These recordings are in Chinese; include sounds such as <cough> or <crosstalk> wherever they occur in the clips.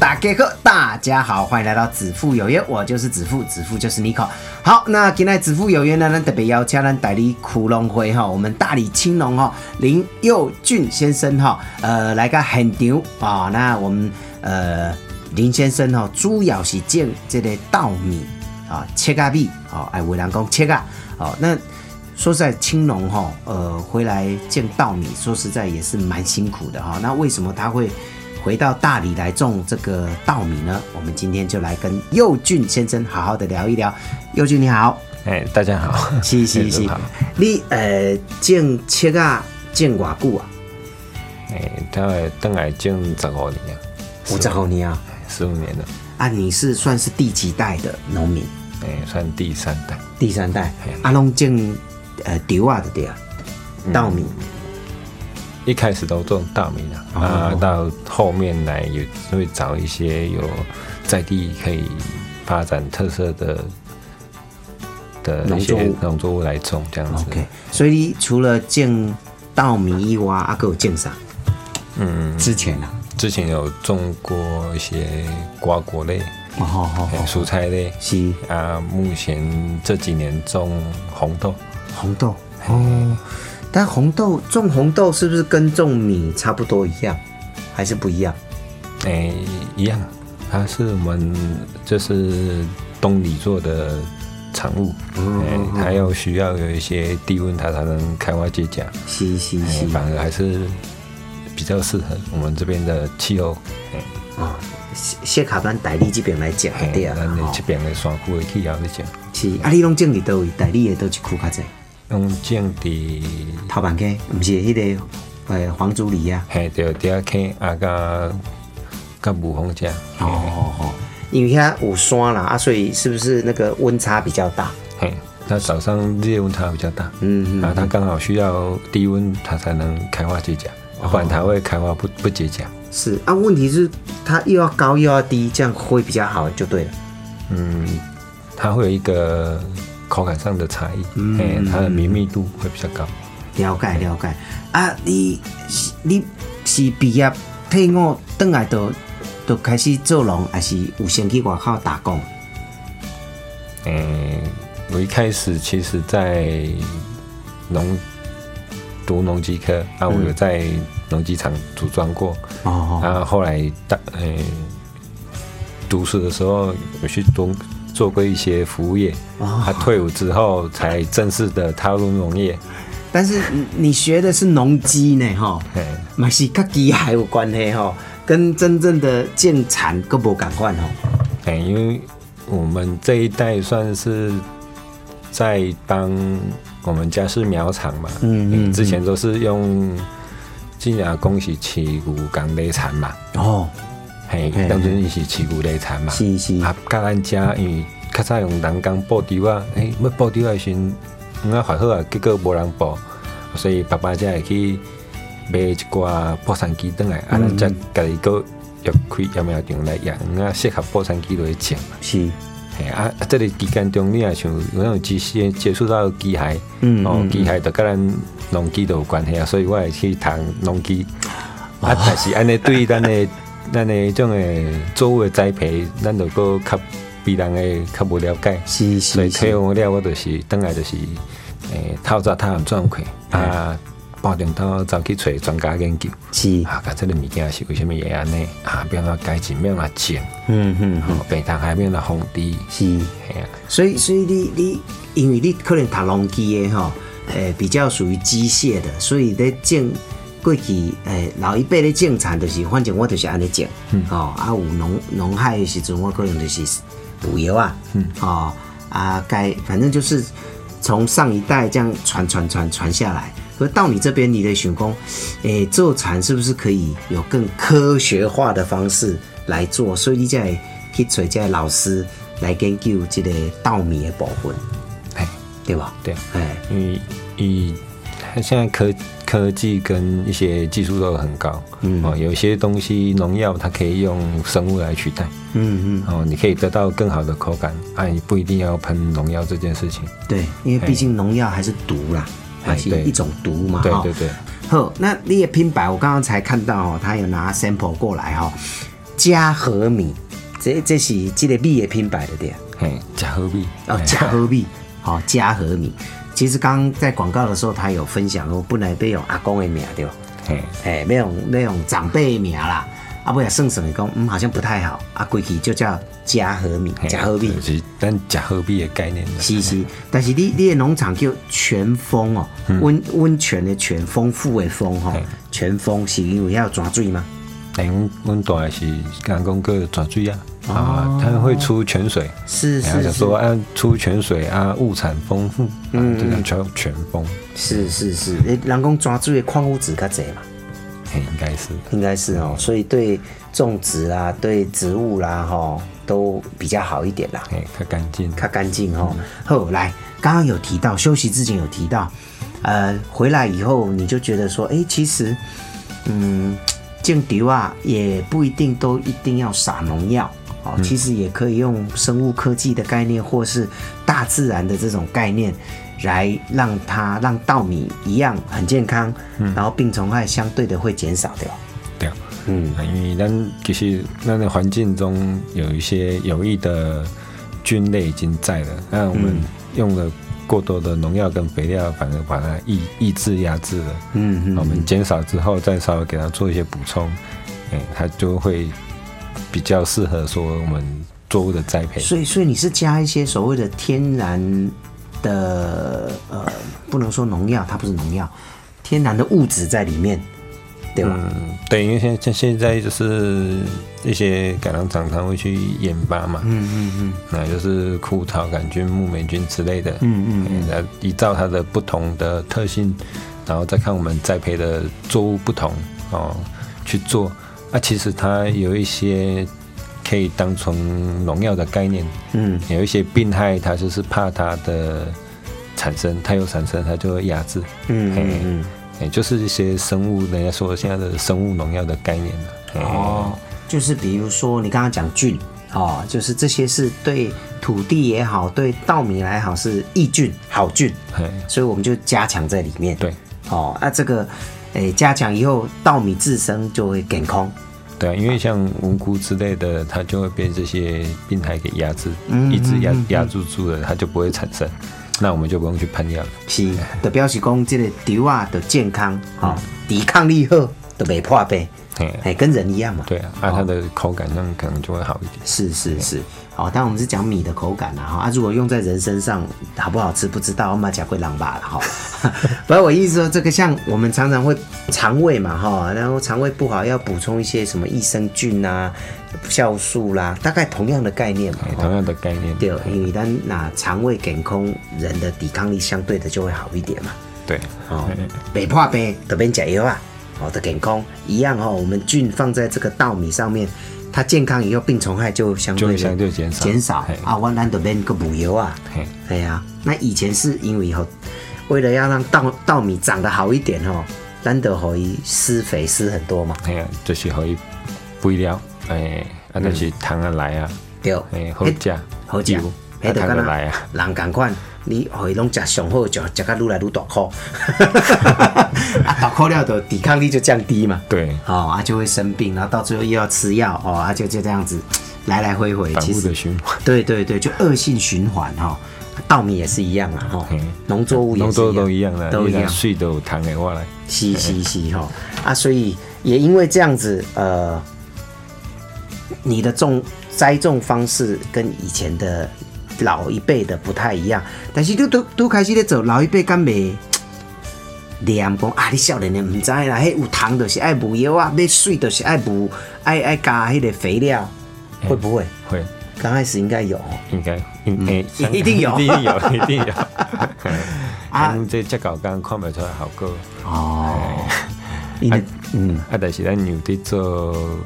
大家好，大家好，欢迎来到子父有约，我就是子父，子父就是 Nico。好，那今天子父有约呢，咱特别邀请咱代理苦龙会哈，我们大理青龙哈林佑俊先生哈，呃，来个很牛啊。那我们呃林先生哈，主要是种这个稻米啊，切咖米啊，哎，为人讲切啊，哦，那说实在青龙哈，呃，回来见稻米，说实在也是蛮辛苦的哈。那为什么他会？回到大理来种这个稻米呢？我们今天就来跟佑俊先生好好的聊一聊。佑俊你好，哎，大家好，是是是，<laughs> 你呃种切啊种偌久啊？哎，大概等来种十五年啊，五十五年啊，十五年了。啊，你是算是第几代的农民？哎，算第三代。第三代，阿龙种呃稻啊的对啊，稻米。一开始都种大米的啊，到后面来也会找一些有在地可以发展特色的的农作物农作物来种这样子。OK，所以除了种稻米以外，阿哥有种啥？嗯，之前啊，之前有种过一些瓜果类，哦好蔬菜类是啊。目前这几年种红豆，红豆哦。但红豆种红豆是不是跟种米差不多一样，还是不一样？哎，一样，它是我们就是东里做的产物，哎，它要需要有一些低温，它才能开花结荚。是是是，反而还是比较适合我们这边的气候。哎，啊，谢卡班代理这边来讲，对啊，咱这边的山区的气候来讲。是，啊，你拢种伫倒位，代理的都是区较济。用种的头板溪，唔是迄个呃黄竹里啊，嘿，对，第二溪啊个个雾峰家，哦哦哦，因为遐有山啦啊，所以是不是那个温差比较大？嘿，它早上日夜温差比较大，嗯嗯，啊，它刚好需要低温，它才能开花结荚，不然它会开花不不结荚。是啊，问题是它又要高又要低，这样会比较好就对了。嗯，它会有一个。口感上的差异，嗯，它的绵密度会比较高。了解了解啊，你你是毕业退伍等来都都开始做农，还是有先去外口打工？嗯，我一开始其实，在农读农机科啊，我有在农机厂组装过，哦，然后后来大嗯读书的时候有去做。做过一些服务业，他退伍之后才正式的踏入农业。但是你学的是农机呢，哈，嘛是跟机械有关系哈，跟真正的建产各不敢换哈。哎，因为我们这一代算是在帮我们家是苗场嘛，嗯嗯，之前都是用进牙恭喜起骨港内产嘛，哦。嘿，当阵伊是持股内产嘛，是是。啊，甲咱遮因为较早用人工布丢啊，诶，要布丢时阵，唔啊还好啊，结果无人布，所以爸爸才会去买一寡破产机转来，啊，咱才家己个要开要苗场来养，啊，适合破产机来种嘛。是，嘿啊，啊，这个期间中你也像有那种机械接触到机械，嗯哦，机械就跟咱农机都有关系啊，所以我会去谈农机。啊，但是安尼对咱的。咱的种诶作物的栽培，咱就搁较比人诶较无了解，所以退伍了我就是等来就是诶透早太阳转开啊，半点头走去找专家研究，是。啊，甲这个物件是为虾米会安尼？啊？变啊改进，变啊种，嗯嗯，北塘海边的红地是，系啊，所以所以你你因为你可能读农机的吼，诶比较属于机械的，所以咧种。过去诶，老一辈咧种产就是，反正我就是安尼种，哦，啊有农农害的时阵，我可能就是补油啊，哦，啊该反正就是从上一代这样传传传传下来。可到你这边，你的想讲，诶，做产是不是可以有更科学化的方式来做？所以你才去找这老师来研究这个稻米的部分。哎，对吧？对，哎，因为以现在科科技跟一些技术都很高，嗯。哦，有些东西农药它可以用生物来取代，嗯嗯，哦，你可以得到更好的口感，啊，你不一定要喷农药这件事情。对，因为毕竟农药还是毒啦，还是一种毒嘛，哈。对对。对，好，那你的品牌，我刚刚才看到哦，他有拿 sample 过来哈、哦，嘉禾米，这这是这个米的拼牌的对啊，嘿，加合币，哦，嘉禾米，好、嘉禾米。其实刚刚在广告的时候，他有分享哦，本来要用阿公的名对吧？嘿，哎，要用要用长辈的名啦，啊，不要算算的讲，嗯，好像不太好，啊，规去就叫嘉禾米，嘿嘉禾米。就是但加和米的概念的，是是，但是你你的农场叫全丰哦，温温泉的泉，丰富的丰哈、哦嘿，全丰是因为要抓水吗？哎，阮阮大的是刚讲个抓水啊，啊，它会出泉水，是是是说啊，出泉水啊，物产丰富，嗯嗯，这叫叫全丰，是是是，诶，人工抓住的矿物质较侪嘛，嘿，应该是，应该是哦，所以对种植啊、对植物啦，哈，都比较好一点啦，嘿，较干净，较干净哦。后来刚刚有提到，休息之前有提到，呃，回来以后你就觉得说，哎，其实，嗯，<tsk> 种植啊，也不一定都一定要撒农药。哦，其实也可以用生物科技的概念，或是大自然的这种概念，来让它让稻米一样很健康，然后病虫害相对的会减少掉。对。嗯啊因为咱其实咱的环境中有一些有益的菌类已经在了，那我们用了过多的农药跟肥料，反而把它抑抑制压制了。嗯嗯我们减少之后，再稍微给它做一些补充，哎、它就会比较适合说我们作物的栽培。所以，所以你是加一些所谓的天然的呃，不能说农药，它不是农药，天然的物质在里面，对吧？嗯，对，因为现现现在就是一些改良厂它会去研发嘛，嗯嗯嗯，那就是枯草杆菌、木霉菌之类的，嗯嗯嗯，那依照它的不同的特性，然后再看我们栽培的作物不同哦去做。啊，其实它有一些可以当成农药的概念，嗯，有一些病害，它就是怕它的产生，它有产生，它就会压制，嗯嗯嗯，哎、就是一些生物，人家说现在的生物农药的概念了、哦，就是比如说你刚刚讲菌，哦，就是这些是对土地也好，对稻米来好是益菌、好菌，嘿，所以我们就加强在里面。对。哦，那、这个，诶、加强以后，稻米自身就会健康。对啊，因为像无辜之类的，它就会被这些病害给压制，嗯一直压压住住了，它就不会产生，那我们就不用去喷药了。是，的表示讲这个稻啊的健康，哈、抵抗力好，都没破病，嘿，哎，跟人一样嘛。对啊，啊，它的口感上可能就会好一点。是是是，好，但我们是讲米的口感啦，哈啊，如果用在人身上好不好吃不知道，我们讲会狼吧了哈。<laughs> 不过我意思说，这个像我们常常会肠胃嘛哈，然后肠胃不好要补充一些什么益生菌啊、酵素啦，大概同样的概念嘛同样的概念。对，因为咱那肠胃健康，人的抵抗力相对的就会好一点嘛。对，哦，北破病得边加油啊，哦的健康一样哦。我们菌放在这个稻米上面，它健康以后，病虫害就相对就的相对减少减少。嘿。啊。我咱得边个补油啊，嘿，对呀、那以前是因为吼，为了要让稻稻米长得好一点哦，难得可以施肥施很多嘛，嘿啊，就是可以肥料，哎，啊，就是糖啊来啊，对，哎，好食，好食。有，啊，糖迄就敢啊来啊，人共款，你互伊拢食上好，就食甲愈来愈大颗，<laughs> 啊，大颗了就抵抗力就降低嘛。对，哦，啊就会生病，然后到最后又要吃药，哦，啊就就这样子来来回回，其实的循环。对对对，就恶性循环哈、稻米也是一样啊，哈、嘿。农作物也是一样的，都一样，水都有糖的话来。是是是哈、啊，所以也因为这样子，呃，你的种栽种方式跟以前的老一辈的不太一样，但是都都都开始咧做，老一辈敢袂？念讲啊，你少年的唔知啦，迄有糖就是爱补药啊，要水就是爱补爱爱加迄个肥料，会不会？会，刚开始应该有。哦，应该，应 <laughs> 一定有。一定有，一定有。<laughs> 啊。啊，这只狗刚看不出来好过。哦，你的嗯。啊，但是咱有伫做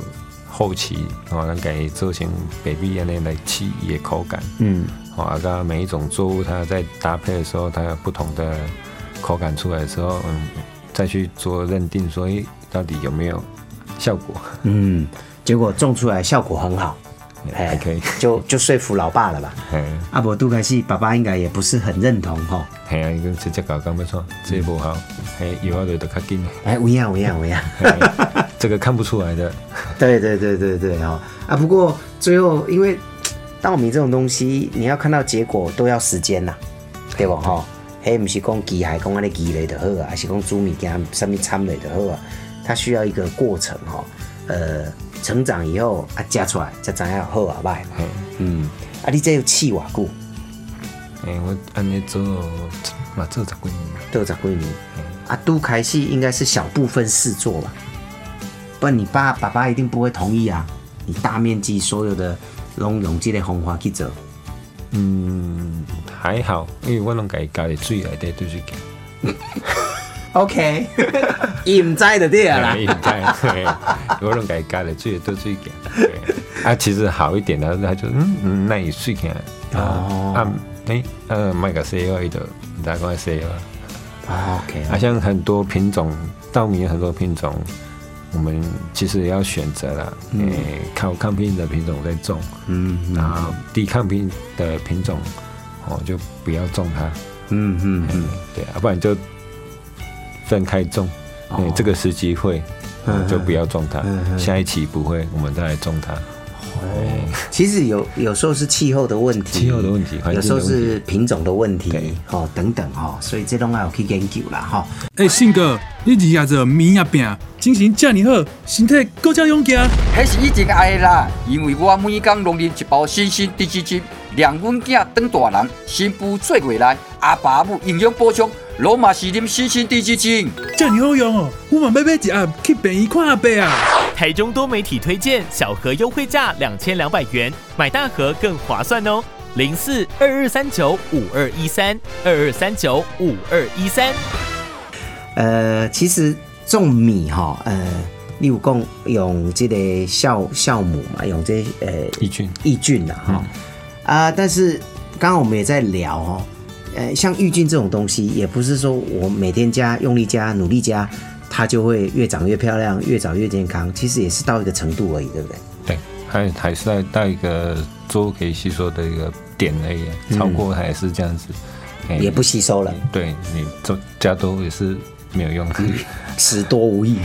后期，我，咱家己做成 baby 安尼来试伊的口感。嗯哦，啊，跟每一种作物它在搭配的时候，它有不同的口感出来的时候，嗯，再去做认定，说，诶，到底有没有效果？<laughs> 嗯，结果种出来效果很好，哎还可以，就就说服老爸了吧？<laughs> 嘿，阿伯杜开西爸爸应该也不是很认同哈。嘿啊，伊讲直接搞讲不错，这无好，嘿，有啊，就得较紧，哎，不一样，不一样，不一样。嘿这个看不出来的，<laughs> 对对对对对哈啊！不过最后因为稻米这种东西，你要看到结果都要时间呐，对不哈？嘿，不是讲机械讲安尼积累的好啊，还是讲煮物件上面参累的好啊？它需要一个过程哈。呃，成长以后啊，加出来才知影好啊歹嗯，啊，你这有试偌久？嘿，我安尼做嘛做十几年，都有十几年。啊，都开始应该是小部分试做吧，不然你爸爸爸一定不会同意啊。你大面积所有的拢用这个方法去做。嗯，还好，因为我拢家己加伫水内底对水行。OK，伊唔知就对啊啦。应 <laughs> 该，嘿我拢家己加伫水内对水行。对啊，其实好一点的，他就嗯嗯，那伊水起来。哦啊，诶，呃，买个 C O 伊就唔知讲 C O。哦 OK，啊，像很多品种，稻米有很多品种，我们其实也要选择了。诶、靠抗病的品种在种，嗯然后低抗病的品种，哦，就不要种它。嗯嗯嗯，对啊，不然就分开种。嗯、这个时机会，嗯就不要种它。下一期不会，我们再来种它。其实有有时候是气候的问题，气候的问题有时候是品种的问题，哦等等哦，所以这拢要有去研究啦哈。诶，信哥，你日夜做面啊饼，精神遮尔好，身体更加勇健。那是一直爱的啦，因为我每天拢啉一包新鲜低脂精，让阮囝当大人，新妇做未来，阿爸母营养补充，罗马是啉新鲜低脂精。遮尔好用哦，我嘛要买一盒去便医看阿伯啊。台中多媒体推荐小盒优惠价两千两百元，买大盒更划算哦。零四二二三九五二一三二二三九五二一三。呃，其实种米哈，呃，例如讲用这个酵酵母嘛，用这呃益菌抑菌啦哈啊，但是刚刚我们也在聊哦，呃，像抑菌这种东西，也不是说我每天加、用力加、努力加，它就会越长越漂亮、越长越健康。其实也是到一个程度而已，对不对？对，还还是在到一个作物可以吸收的一个点而已，超过它也是这样子，嘿也不吸收了，对你做加多也是没有用的。食多无益。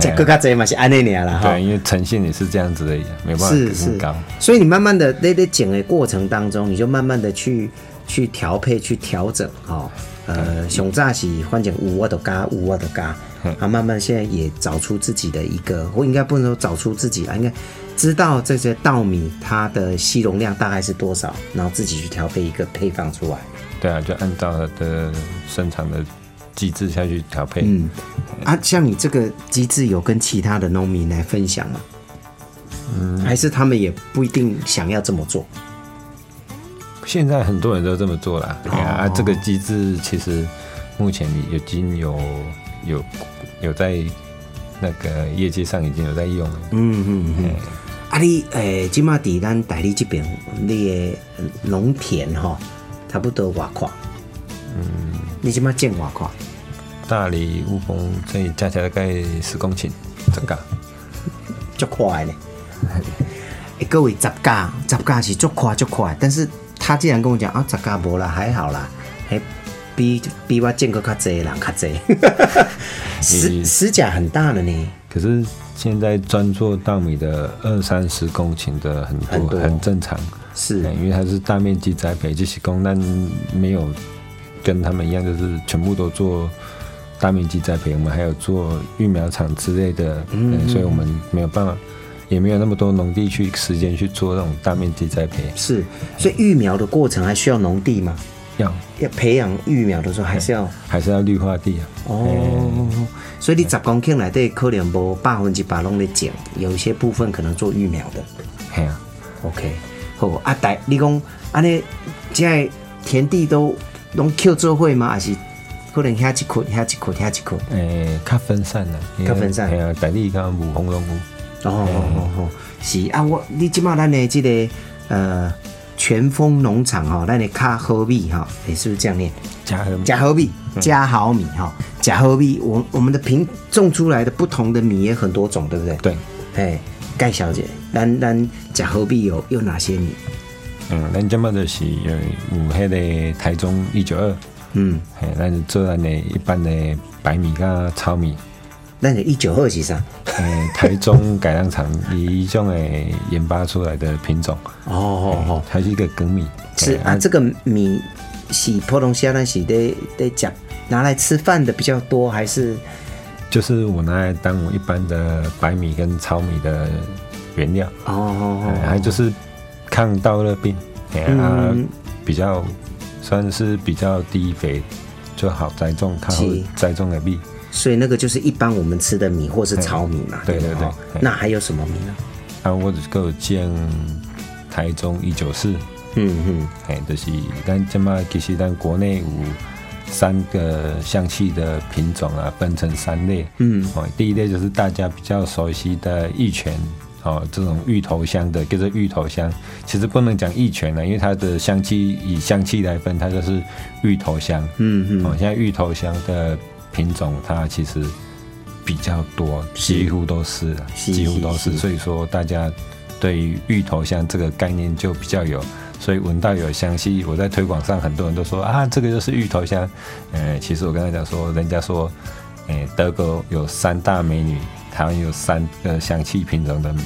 这更加多嘛是安内尔了哈对，。因为呈现也是这样子的，没办法是是。所以你慢慢的在在减的过程当中，你就慢慢的去去调配、去调整哦。呃，熊炸喜欢讲五我的嘎，五我的嘎，嗯啊，慢慢现在也找出自己的一个，我应该不能说找出自己啊，应该知道这些稻米它的吸容量大概是多少，然后自己去调配一个配方出来。对啊，就按照它的生产的机制下去调配。嗯，啊，像你这个机制有跟其他的农民来分享吗？嗯，还是他们也不一定想要这么做？现在很多人都这么做了，啊，这个机制其实目前已经有有有在那个业界上已经有在用了。嗯嗯嗯。啊你，诶，即马伫咱大理这边，你的农田吼，差不多偌块？嗯，你即马建偌块？大理雾峰这加起来大概十公顷，这个足快呢。<laughs> 诶，各位，十架，十架是足快足快，但是他竟然跟我讲啊，十架无啦，还好啦，还，比比我见过较济的人较济，<laughs> 十你十甲很大了呢。可是现在专做稻米的二三十公顷的很多，很多很正常。是对因为它是大面积栽培，就是工但没有跟他们一样，就是全部都做大面积栽培。我们还有做育苗场之类的，嗯嗯，所以我们没有办法，也没有那么多农地去时间去做那种大面积栽培。是，所以育苗的过程还需要农地吗？要要培养育苗的时候还是要还是要绿化地啊。哦，所以你十公顷内底可能无百分之百拢在种，有一些部分可能做育苗的。系啊，OK，好啊，大你讲安尼，现在田地都拢 Q 做会吗？还是可能遐一捆、遐一捆、遐一捆？诶，较分散了，较分散系啊，大地刚无红龙有。哦哦哦哦，是啊，我你即马咱的这个呃全丰农场哈，那你卡好米哈，你是不是这样念？加和假好米，加好米哈，假好米，我我们的品种出来的不同的米也很多种，对不对？对，哎，盖小姐，咱咱假好米有有哪些米？嗯，咱即马就是有有迄个台中一九二，嗯，嘿，咱是做咱的一般的白米甲糙米，那你一九二是啥？诶，台中改良场以一种诶研发出来的品种，哦哦哦，它是一个梗米，是啊，这个米是普通虾呢是得得讲拿来吃饭的比较多，还是？就是我拿来当我一般的白米跟糙米的原料，哦哦哦。还就是抗稻热病，哎啊嗯，比较算是比较低肥，就好栽种，它是。会栽种的米。所以那个就是一般我们吃的米或是糙米嘛，对不对对那还有什么米呢？啊，我只够见台中一九四，嗯嗯，哎，就是咱即马其实咱国内有三个香气的品种啊，分成三类。嗯哦，第一类就是大家比较熟悉的玉泉。哦，这种芋头香的叫做芋头香，其实不能讲玉泉了，因为它的香气以香气来分，它就是芋头香。嗯嗯哦，现在芋头香的品种它其实比较多，几乎都是几乎都是，所以说大家对于芋头香这个概念就比较有，所以闻到有香气，我在推广上很多人都说啊，这个就是芋头香。呃，其实我跟他讲说，人家说，哎、德国有三大美女。台湾有三个香气品种的米，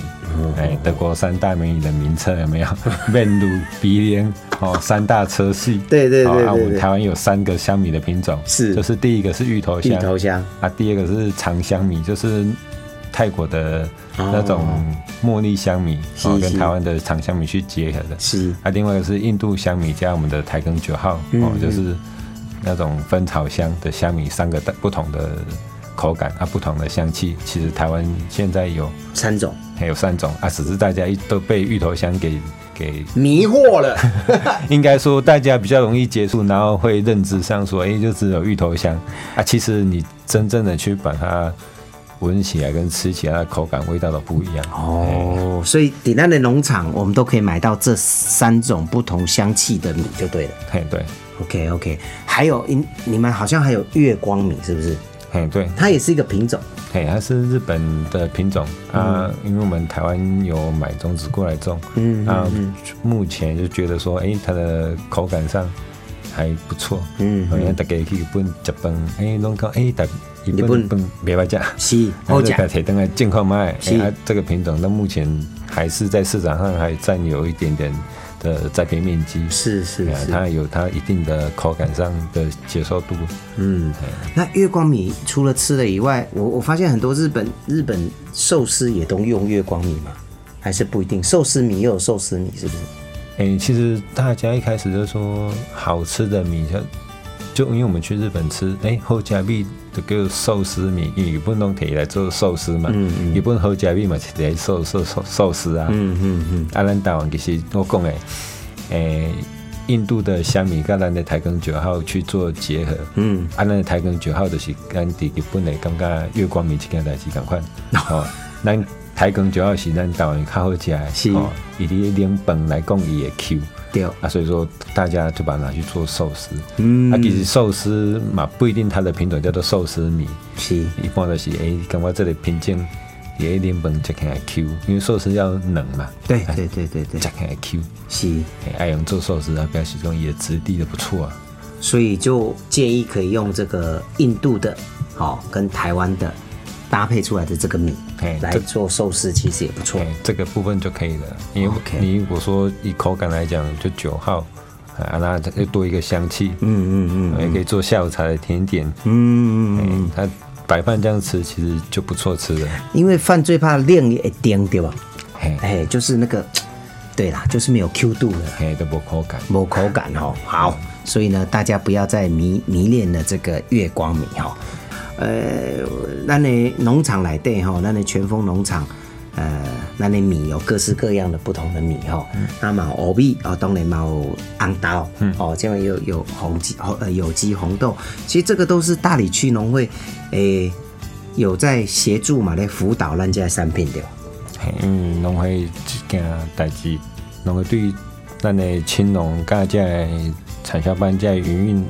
哎、德国三大美女的名称有没有？<laughs> 面乳、鼻莲，哦，三大车系。对对对好啊，我们台湾有三个香米的品种，是。就是第一个是芋头香。芋香，头香，啊，第二个是长香米，就是泰国的那种茉莉香米，哦，跟是。是台湾的长香米去结合的。是。啊，另外一个是印度香米加我们的台庚九号，嗯哦，就是那种分草香的香米，三个不同的口感啊，不同的香气。其实台湾现在有三种还有三种啊，只是大家一都被芋头香给给迷惑了。<laughs> 应该说大家比较容易接触，然后会认知上说，哎、就只有芋头香啊。其实你真正的去把它闻起来跟吃起来的口感、味道都不一样。哦，所以底南的农场我们都可以买到这三种不同香气的米就对了。嘿，对，OK OK，还有你你们好像还有月光米是不是？嘿，对，它也是一个品种。嘿，它是日本的品种。啊，因为我们台湾有买种子过来种，嗯啊嗯，目前就觉得说，哎、它的口感上还不错，嗯大家去日本食饭，哎、拢讲，哎、大日日本本饭袂歹食。是好好讲甲。摕登来健康卖，是。这个品种到目前还是在市场上还占有一点点的栽培面积，是是是，它有它一定的口感上的接受度。嗯，那月光米除了吃的以外，我我发现很多日本日本寿司也都用月光米嘛，还是不一定？寿司米也有寿司米，是不是？哎、其实大家一开始就说好吃的米，就就因为我们去日本吃，哎、后加米就叫寿司米，因为日本拢摕来做寿司嘛，嗯嗯。日本好食米嘛是来寿寿寿寿司啊，嗯嗯嗯，啊，咱台湾其实我讲诶，诶、印度的香米跟咱的台庚九号去做结合，嗯，啊，咱的台庚九号就是咱伫日本诶感觉月光米这件代志共款，<laughs> 哦，咱台庚九号是咱台湾较好食的，是。哦，以伫冷饭来讲伊会 Q，对，啊，所以说大家就把它拿去做寿司，嗯。啊，其实寿司嘛不一定它的品种叫做寿司米，是。一般都是诶，感觉这个品种也冷饭食起来 Q，因为寿司要冷嘛，对对对对对。吃，起来 Q。是，哎爱用做寿司啊，表示讲也质地的不错啊。所以就建议可以用这个印度的，好、跟台湾的搭配出来的这个米。来哎这做寿司，其实也不错哎。，这个部分就可以了。因为你如果说以口感来讲，就九号啊，那它又多一个香气，嗯嗯嗯也可以做下午茶的甜点。嗯嗯哎嗯，，它白饭这样吃其实就不错吃了。因为饭最怕亮也颠，对吧？嘿，哎，就是那个，对啦，就是没有 Q 度了。嘿，都无口感。没口感哦。好，所以呢，大家不要再迷迷恋了这个月光米哈。呃，咱的农场来对吼，咱的全峰农场，呃，咱的米有各式各样的不同的米哈。那么欧米哦，当然嘛有红豆，哦，这样有有红鸡红呃有机红豆，其实这个都是大理区农会诶、有在协助嘛来辅导咱家的产品对吧？嘿，因为农会这件代志，农会对于咱的青农甲这的产销班这的营运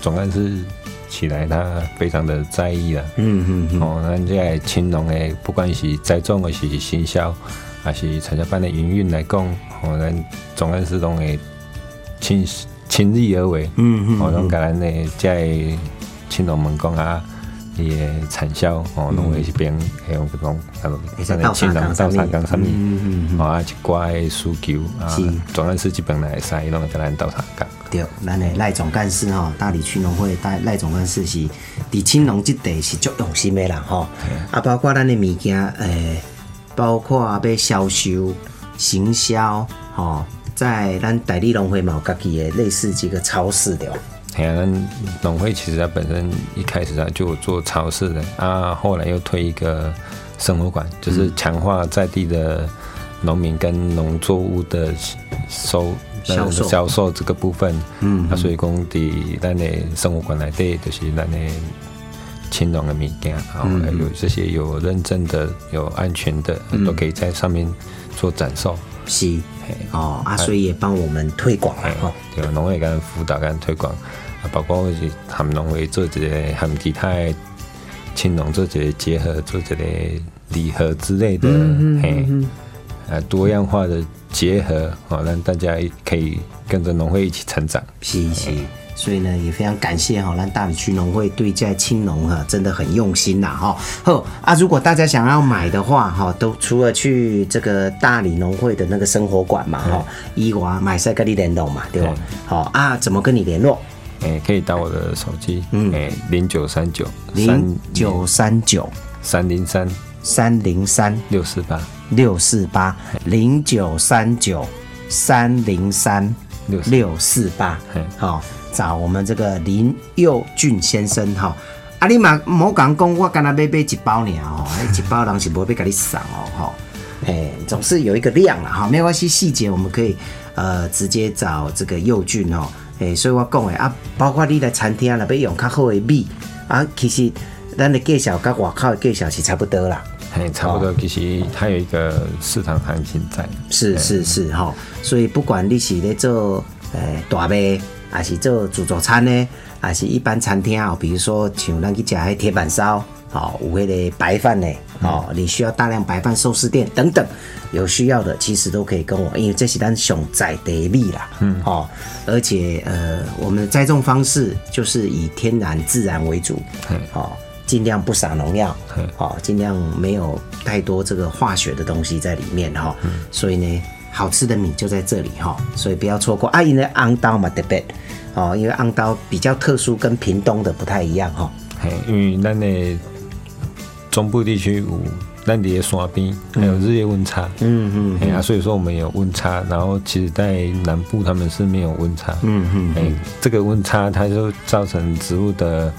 总干事起来，他非常的在意了。嗯嗯嗯，哦，咱这个青农的不管是栽种的是行销，还是产销班的营运来讲，哦，咱总干事拢会亲亲力而为。嗯嗯哦，拢甲咱的这的青农门讲啊。伊的产销哦，拢会一边会用迄种，啊，咱的青农到三工啥物，嗯嗯嗯，哦啊，一寡的需求啊是，总干事基本来使，伊拢会甲咱斗三工。对，咱的赖总干事吼，大理区农会大赖总干事是伫青龙这地是足用心的啦吼，啊，包括咱的物件，诶、包括要销售、行销，吼、在咱大理农会嘛有家己的类似这个超市对吧？哎呀，咱农会其实它本身一开始它就有做超市的啊，后来又推一个生活馆，就是强化在地的农民跟农作物的收销售。销售这个部分。嗯啊，所以讲伫咱的生活馆内底，就是咱的青农的物件，啊，嗯还有这些有认证的、有安全的，都可以在上面做展售。是。哦啊，所以也帮我们推广了哎吼。，对，农会跟辅导跟推广，啊，包括是含农会做一个含其他的青农做一个结合，做一个礼盒之类的，嘿，啊，多样化的结合，哦，让大家可以跟着农会一起成长。是是，所以呢也非常感谢哈，让大理区农会对在青农哈真的很用心呐哈。好啊，如果大家想要买的话哈，都除了去这个大理农会的那个生活馆嘛哈，伊娃买赛跟你联络嘛，对吧？好啊，怎么跟你联络？哎，可以打我的手机，嗯哎，零九三九零九三九三零三三零三六四八六四八零九三九三零三六四六四八嘿，好，找我们这个林佑俊先生哈。啊，你嘛莫讲讲，我干那买买一包尔哦，<laughs> 一包人是不会给你送哦，哈。哎，总是有一个量了哈，没关系，细节我们可以呃直接找这个佑俊哦。哎，所以我讲诶啊，包括你来餐厅啦，要用较好的米啊，其实咱的介绍跟外口的介绍是差不多啦。哎，差不多，其实它有一个市场行情在。是是是哈，所以不管你是咧做诶大卖，还是做自助餐呢，还是一般餐厅哦，比如说像咱去食迄铁板烧，哦，有迄个白饭呢，哦，你需要大量白饭寿司店等等，有需要的其实都可以跟我，因为这是咱上在地米啦，嗯，哦，而且呃，我们的栽种方式就是以天然自然为主，嗯哦。尽量不撒农药嗯，好，尽量没有太多这个化学的东西在里面哈。所以呢，好吃的米就在这里哈，所以不要错过。啊，因为昂刀嘛特别，哦，因为昂刀比较特殊，跟屏东的不太一样哈。嘿，因为咱的中部地区有咱的山边，还有日夜温差，嗯哎呀、所以说我们有温差，然后其实在南部他们是没有温差，嗯嗯哎、这个温差它就造成植物的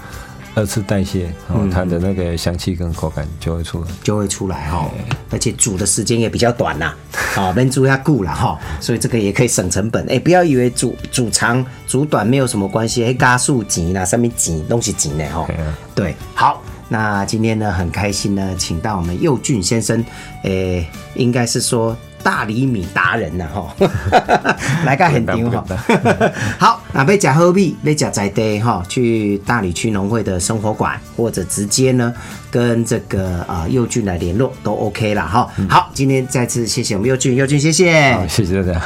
二次代谢，哦，它的那个香气跟口感就会出来。就会出来哈，而且煮的时间也比较短啦，啊，焖煮下固了哈，所以这个也可以省成本。哎、不要以为煮煮长煮短没有什么关系，哎，加速钱啦，上面钱东西钱呢哈。对，好，那今天呢很开心呢，请到我们佑俊先生，诶、应该是说大厘米达人呐哈，<laughs> 来个很牛哈不敢。<laughs> 好，那被假喝币，被假在地哈，去大理区农会的生活馆，或者直接呢跟这个啊佑俊来联络都 OK 了哈。好，今天再次谢谢我们佑俊，佑俊谢谢。好，谢谢大家。